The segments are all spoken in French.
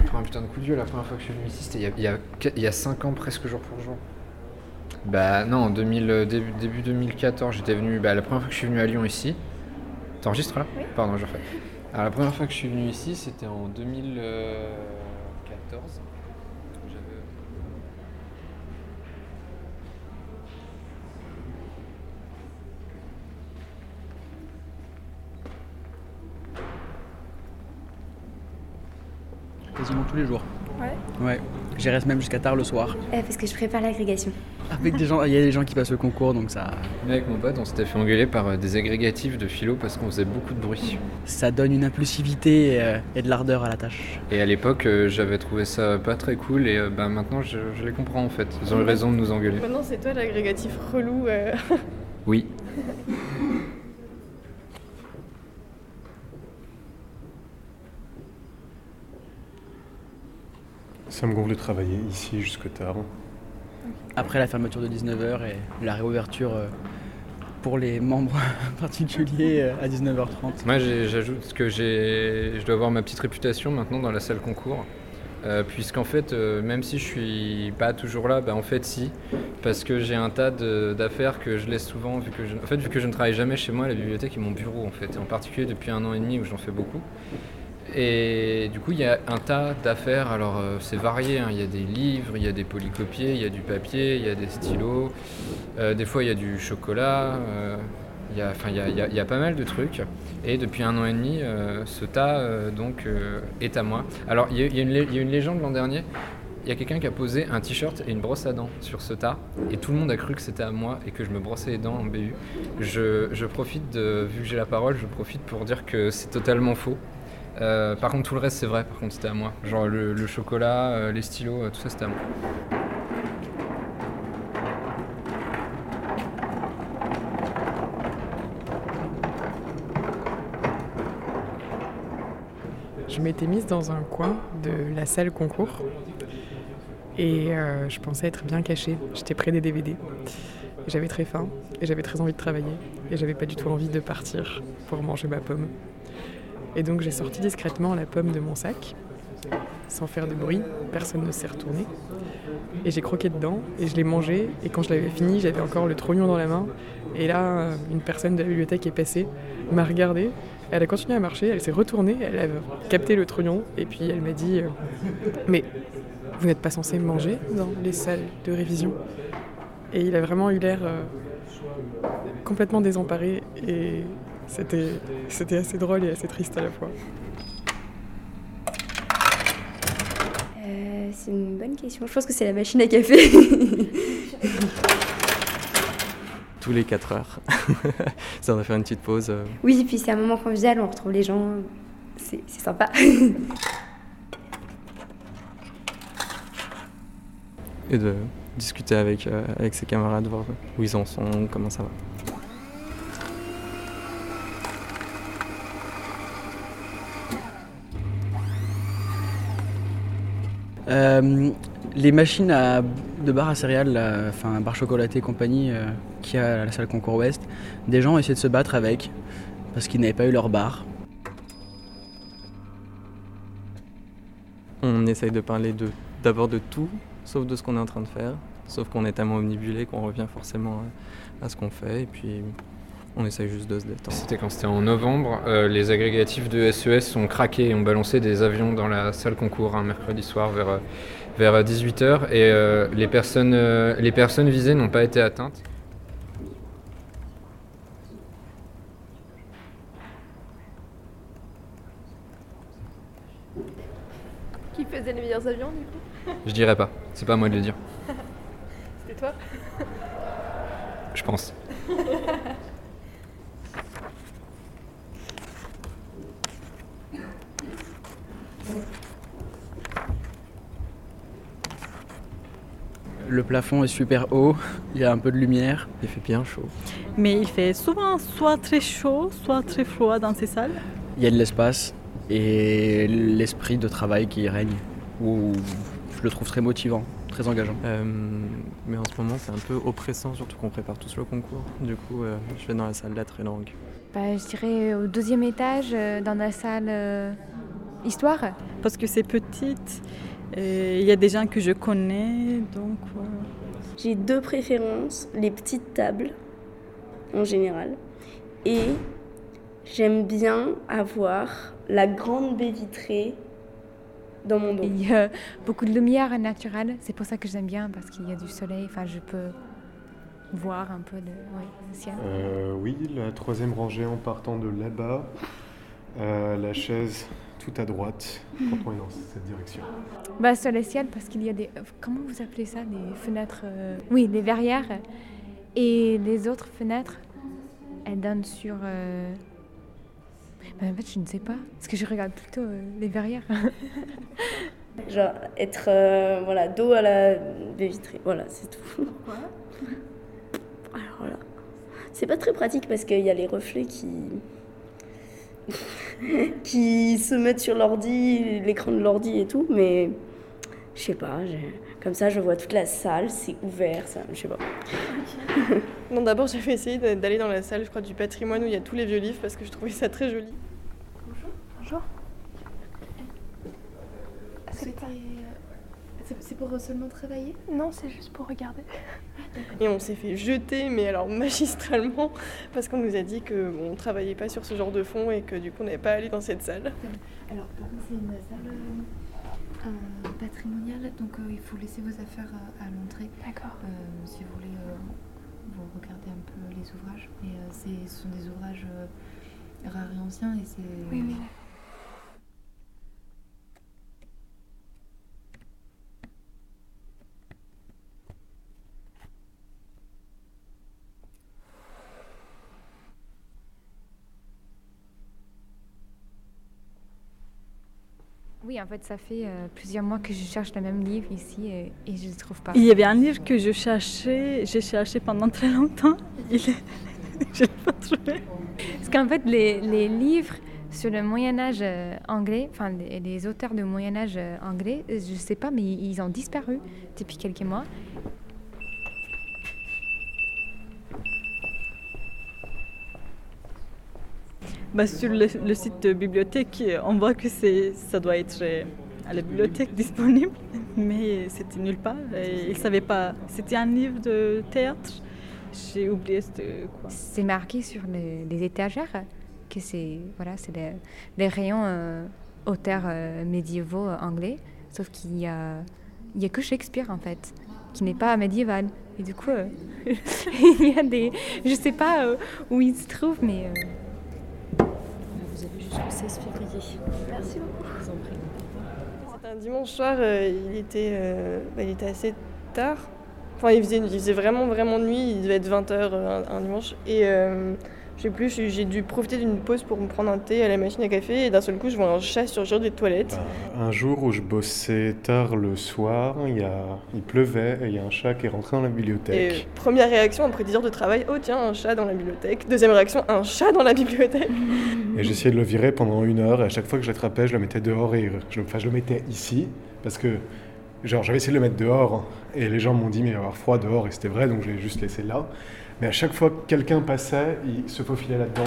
j'ai pris un putain de coup de vieux la première fois que je suis venu ici, c'était il y a- il y, a, il y a 5 ans presque jour pour jour. Bah non, en 2000, euh, début, début 2014, j'étais venu, bah, la première fois que je suis venu à Lyon ici. T'enregistres là? Oui. Pardon, je refais. Alors la première fois que je suis venu ici, c'était en 2014. J'avais- Quasiment tous les jours. Ouais. Ouais. J'y reste même jusqu'à tard le soir. Euh, parce que je prépare l'agrégation. Avec des gens, il y a des gens qui passent le concours, donc ça, Mais avec mon pote, on s'était fait engueuler par euh, des agrégatifs de philo parce qu'on faisait beaucoup de bruit. ça donne une impulsivité euh, et de l'ardeur à la tâche. Et à l'époque, euh, j'avais trouvé ça pas très cool et euh, bah, maintenant je, je les comprends en fait. Ils ont eu raison de nous engueuler. Maintenant, c'est toi l'agrégatif relou. euh. Oui. Ça me gonfle de travailler ici jusque tard. Après la fermeture de 19h et la réouverture euh, pour les membres particuliers euh, à 19h30. Moi j'ajoute que je dois avoir ma petite réputation maintenant dans la salle concours. Euh, puisqu'en fait, euh, même si je suis pas toujours là, bah en fait si, parce que j'ai un tas d'affaires que je laisse souvent, vu que je, en fait vu que je ne travaille jamais chez moi, la bibliothèque est mon bureau en fait, et en particulier depuis un an et demi où j'en fais beaucoup. Et du coup, il y a un tas d'affaires. Alors, euh, c'est varié. hein. Il y a des livres, il y a des polycopiers, il y a du papier, il y a des stylos. Euh, des fois, il y a du chocolat. euh, il y a, pas mal de trucs. Et depuis un an et demi, euh, ce tas euh, donc euh, est à moi. Alors, il y a, une, légende l'an dernier. Il y a quelqu'un qui a posé un t-shirt et une brosse à dents sur ce tas, et tout le monde a cru que c'était à moi et que je me brossais les dents en BU. Je, profite vu que j'ai la parole, je profite pour dire que c'est totalement faux. Euh, par contre, tout le reste, c'est vrai. Par contre, c'était à moi. Genre le, chocolat, euh, les stylos, euh, tout ça, c'était à moi. Je m'étais mise dans un coin de la salle concours et je pensais être bien cachée. J'étais près des DVD. J'avais très faim et j'avais très envie de travailler et j'avais pas du tout envie de partir pour manger ma pomme. Et donc j'ai sorti discrètement la pomme de mon sac. Sans faire de bruit, personne ne s'est retourné. Et j'ai croqué dedans et je l'ai mangé. Et quand je l'avais fini, j'avais encore le trognon dans la main. Et là une personne de la bibliothèque est passée, m'a regardé. Elle a continué à marcher, elle s'est retournée, elle a capté le trognon. Et puis elle m'a dit euh, Mais vous n'êtes pas censé manger dans les salles de révision. Et il a vraiment eu l'air euh, complètement désemparé. Et c'était, c'était assez drôle et assez triste à la fois. Euh, c'est une bonne question. Je pense que c'est la machine à café. tous les 4 heures. ça, on va faire une petite pause. euh. oui, puis c'est un moment convivial, on retrouve les gens. C'est c'est sympa. et de discuter avec, euh, avec ses camarades, voir où ils en sont, comment ça va. Euh, les machines à, de bar à céréales, enfin bar chocolaté et compagnie, euh, qu'il y a à la salle concours ouest, des gens essaient de se battre avec parce qu'ils n'avaient pas eu leur bar. On essaye de parler de, d'abord de tout, sauf de ce qu'on est en train de faire. Sauf qu'on est tellement omnibulé qu'on revient forcément à, à ce qu'on fait. Et puis, on essaye juste de se détendre. C'était quand c'était en novembre. euh, les agrégatifs de SES ont craqué et ont balancé des avions dans la salle concours un mercredi soir vers, euh, vers 18h. Et euh, les, personnes, euh, les personnes visées n'ont pas été atteintes. Qui faisait les meilleurs avions du coup? Je dirais pas. C'est pas à moi de le dire. C'était toi? Je pense. Le plafond est super haut, il y a un peu de lumière. Il fait bien chaud. Mais il fait souvent soit très chaud, soit très froid dans ces salles. Il y a de l'espace et l'esprit de travail qui règne, où je le trouve très motivant, très engageant. Euh, mais en ce moment, c'est un peu oppressant, surtout qu'on prépare tous le concours. Du coup, euh, je vais dans la salle lettres et langues. Bah, je dirais au deuxième étage, euh, dans la salle euh, Histoire Parce que c'est petite, et il y a des gens que je connais, donc. J'ai deux préférences, les petites tables en général et j'aime bien avoir la grande baie vitrée dans mon dos. Il y a beaucoup de lumière naturelle, c'est pour ça que j'aime bien, parce qu'il y a du soleil, enfin je peux voir un peu le, ouais, le ciel. Euh, oui, la troisième rangée en partant de là-bas. Euh, la chaise tout à droite quand on est dans cette direction. Bah, sur le ciel, parce qu'il y a des. Comment vous appelez ça Des fenêtres. euh, Oui, des verrières. Et les autres fenêtres, elles donnent sur. euh, bah, en fait, je ne sais pas. Parce que je regarde plutôt euh, les verrières. Genre être euh, voilà, dos à la baie vitrée. Voilà, c'est tout. Alors voilà. C'est pas très pratique parce qu'il y a les reflets qui qui se mettent sur l'ordi, l'écran de l'ordi et tout, mais je sais pas, comme ça je vois toute la salle, c'est ouvert, ça, je sais pas. Non, d'abord j'avais essayé d'aller dans la salle, je crois, du patrimoine où il y a tous les vieux livres parce que je trouvais ça très joli. Bonjour. C'était. C'est c'est pour seulement travailler? Non, c'est juste pour regarder. Et on s'est fait jeter, mais alors magistralement, parce qu'on nous a dit que bon, on travaillait pas sur ce genre de fond et que du coup on n'avait pas à aller dans cette salle. Alors, par contre, c'est une salle euh, patrimoniale, donc euh, il faut laisser vos affaires euh, à l'entrée. D'accord. Euh, si vous voulez, euh, vous regardez un peu les ouvrages. Mais euh, c'est- ce sont des ouvrages euh, rares et anciens et c'est. Oui, oui. En fait, ça fait euh, plusieurs mois que je cherche le même livre ici et, et je ne le trouve pas. Il y avait un livre que je cherchais, j'ai cherché pendant très longtemps. Il est... je l'ai pas trouvé. Parce qu'en fait, les, les livres sur le Moyen Âge euh, anglais, enfin les, les auteurs de Moyen Âge euh, anglais, je sais pas, mais ils ont disparu depuis quelques mois. Bah, sur le, site de bibliothèque, on voit que ça doit être euh, à la bibliothèque disponible, mais c'était nulle part. Ils savaient pas. C'était un livre de théâtre? J'ai oublié c'était quoi. C'est marqué sur les, étagères que c'est voilà, c'est les rayons euh, auteurs euh, médiévaux anglais, sauf qu'il y a y a que Shakespeare en fait, qui n'est pas médiéval. Et du coup, il y a des, je sais pas où il se trouve, mais Vous avez jusqu'au 16 février. Merci beaucoup. Je vous en prie. C'était un dimanche soir, euh, il, était, euh, bah, il était assez tard. Enfin, il faisait, il faisait vraiment, vraiment nuit, il devait être 20h un, un dimanche. Et euh, je sais plus, j'ai dû profiter d'une pause pour me prendre un thé à la machine à café et d'un seul coup, je vois un chat surgir des toilettes. Euh, Un jour où je bossais tard le soir, il, y a... il pleuvait et il y a un chat qui est rentré dans la Et bibliothèque. première réaction après 10 heures de travail, oh tiens, un chat dans la bibliothèque. Deuxième réaction, un chat dans la bibliothèque. Et j'essayais de le virer pendant une heure et à chaque fois que je l'attrapais, je le mettais dehors et je, enfin, je le mettais ici parce que genre j'avais essayé de le mettre dehors et les gens m'ont dit mais il va y avoir froid dehors et c'était vrai donc je l'ai juste laissé là. Mais à chaque fois que quelqu'un passait, il se faufilait là-dedans.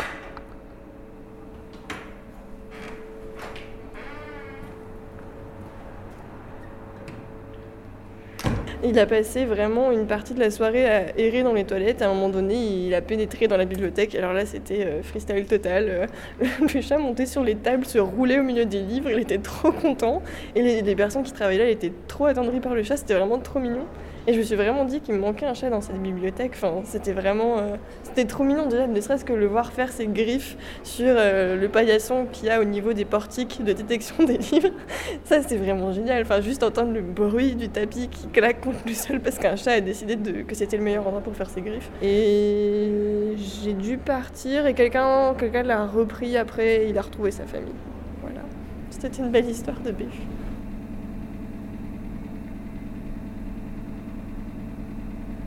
Il a passé vraiment une partie de la soirée à errer dans les toilettes. À un moment donné, il a pénétré dans la bibliothèque. Alors là, c'était euh, freestyle total. Euh, Le chat montait sur les tables, se roulait au milieu des livres. Il était trop content. Et les, personnes qui travaillaient là étaient trop attendries par le chat. C'était vraiment trop mignon. Et je me suis vraiment dit qu'il me manquait un chat dans cette bibliothèque. Enfin, c'était vraiment... euh, c'était trop mignon déjà, ne serait-ce que le voir faire ses griffes sur euh, le paillasson qu'il y a au niveau des portiques de détection des livres. Ça, c'est vraiment génial. Enfin, juste entendre le bruit du tapis qui claque contre le sol parce qu'un chat a décidé que c'était le meilleur endroit pour faire ses griffes. Et j'ai dû partir et quelqu'un quelqu'un l'a repris après. Il a retrouvé sa famille. Voilà. C'était une belle histoire de BU.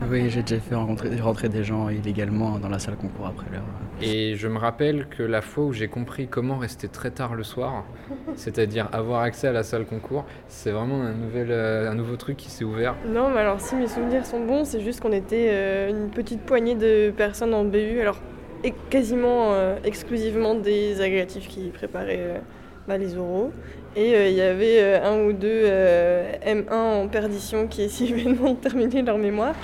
Oui, j'ai déjà fait rencontrer, rentrer des gens illégalement dans la salle concours après l'heure. Et je me rappelle que la fois où j'ai compris comment rester très tard le soir, c'est-à-dire avoir accès à la salle concours, c'est vraiment un, nouvel, euh, un nouveau truc qui s'est ouvert. Non, mais alors si mes souvenirs sont bons, c'est juste qu'on était euh, une petite poignée de personnes en BU, alors et quasiment euh, exclusivement des agrégatifs qui préparaient euh, bah, les oraux. Et euh, il y avait euh, un ou deux euh, M1 en perdition qui essayaient vainement de terminer leur mémoire.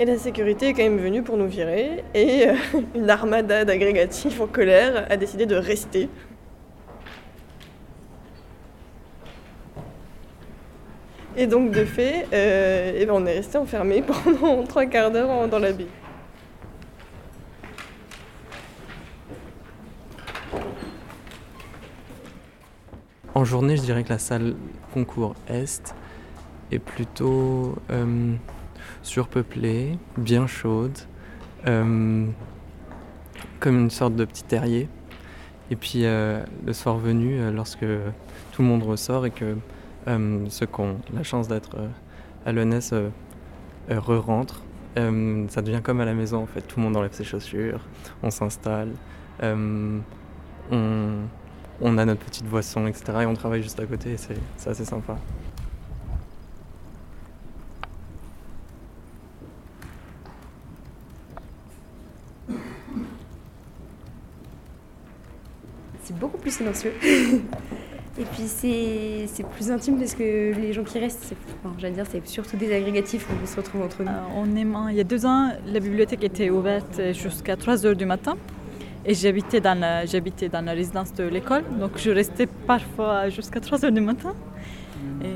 Et la sécurité est quand même venue pour nous virer. Et euh, une armada d'agrégatifs en colère a décidé de rester. Et donc, de fait, euh, eh ben, on est resté enfermés pendant trois quarts d'heure dans la baie. En journée, je dirais que la salle concours Est est plutôt euh, surpeuplée, bien chaude, euh, comme une sorte de petit terrier. Et puis euh, le soir venu, euh, lorsque tout le monde ressort et que ceux qui ont la chance d'être à euh, re-rentrent, ça devient comme à la maison en fait. Tout le monde enlève ses chaussures, on s'installe, on, on a notre petite boisson, etc. Et on travaille juste à côté c'est assez sympa. C'est beaucoup plus silencieux. Et puis c'est c'est plus intime parce que les gens qui restent, c'est enfin, j'allais dire, c'est surtout des agrégatifs où on se retrouve entre nous. Euh, on aimant- il y a deux ans, la bibliothèque était ouverte jusqu'à 3 heures du matin. Et j'habitais dans, la, j'habitais dans la résidence de l'école, donc je restais parfois jusqu'à 3 heures du matin. Et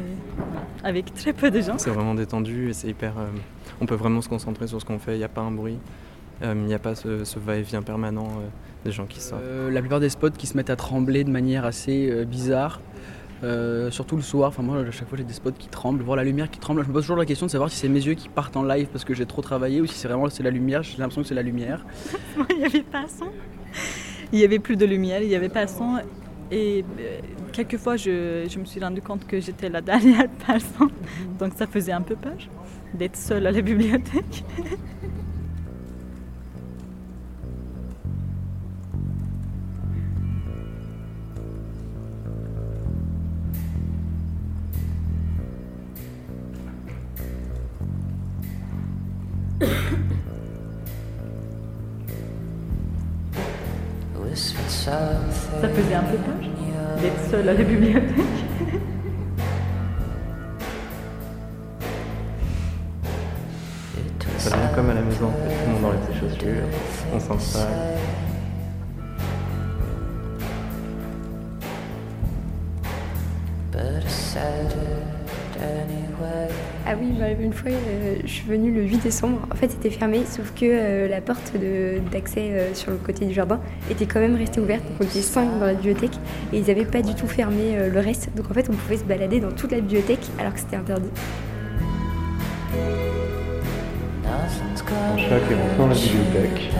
avec très peu de gens. C'est vraiment détendu et c'est hyper. euh, on peut vraiment se concentrer sur ce qu'on fait, il n'y a pas un bruit, euh, il n'y a pas ce, ce va-et-vient permanent euh, des gens qui sortent. Euh, la plupart des spots qui se mettent à trembler de manière assez euh, bizarre, euh, surtout le soir. Enfin, moi, à chaque fois, j'ai des spots qui tremblent, voir la lumière qui tremble. Je me pose toujours la question de savoir si c'est mes yeux qui partent en live parce que j'ai trop travaillé ou si c'est vraiment c'est la lumière. J'ai l'impression que c'est la lumière. il n'y avait pas son. Il n'y avait plus de lumière, il n'y avait pas son. Et euh, quelquefois, je, je me suis rendu compte que j'étais la dernière personne. Donc ça faisait un peu peur d'être seule à la bibliothèque. Ça faisait un peu peur d'être seule à la bibliothèque. Ça devient comme à la maison, en fait. tout le monde enlève ses chaussures, on s'installe. Ah oui, bah, une fois, euh, je suis venue le 8 décembre. En fait, c'était fermé, sauf que euh, la porte de- d'accès euh, sur le côté du jardin était quand même restée ouverte. Donc, on était 5 dans la bibliothèque et ils n'avaient pas du tout fermé euh, le reste. Donc, en fait, on pouvait se balader dans toute la bibliothèque alors que c'était interdit. Dans la bibliothèque,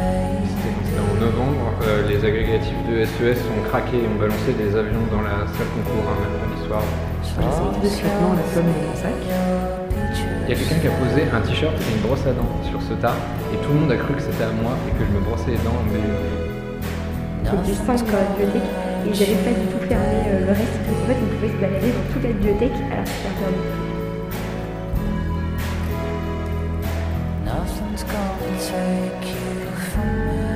euh, les agrégatifs de SES ont craqué et ont balancé des avions dans la salle concours un mercredi soir. la somme de mon sac. Il y a quelqu'un qui a posé un t-shirt et une brosse à dents sur ce tas et tout le monde a cru que c'était à moi et que je me brossais les dents mais On était 5 dans la bibliothèque et ils n'avaient pas du tout fermé euh, le reste. Donc, en fait, on pouvait se balader dans toute la bibliothèque alors que c'était interdit. Nothing's gonna take you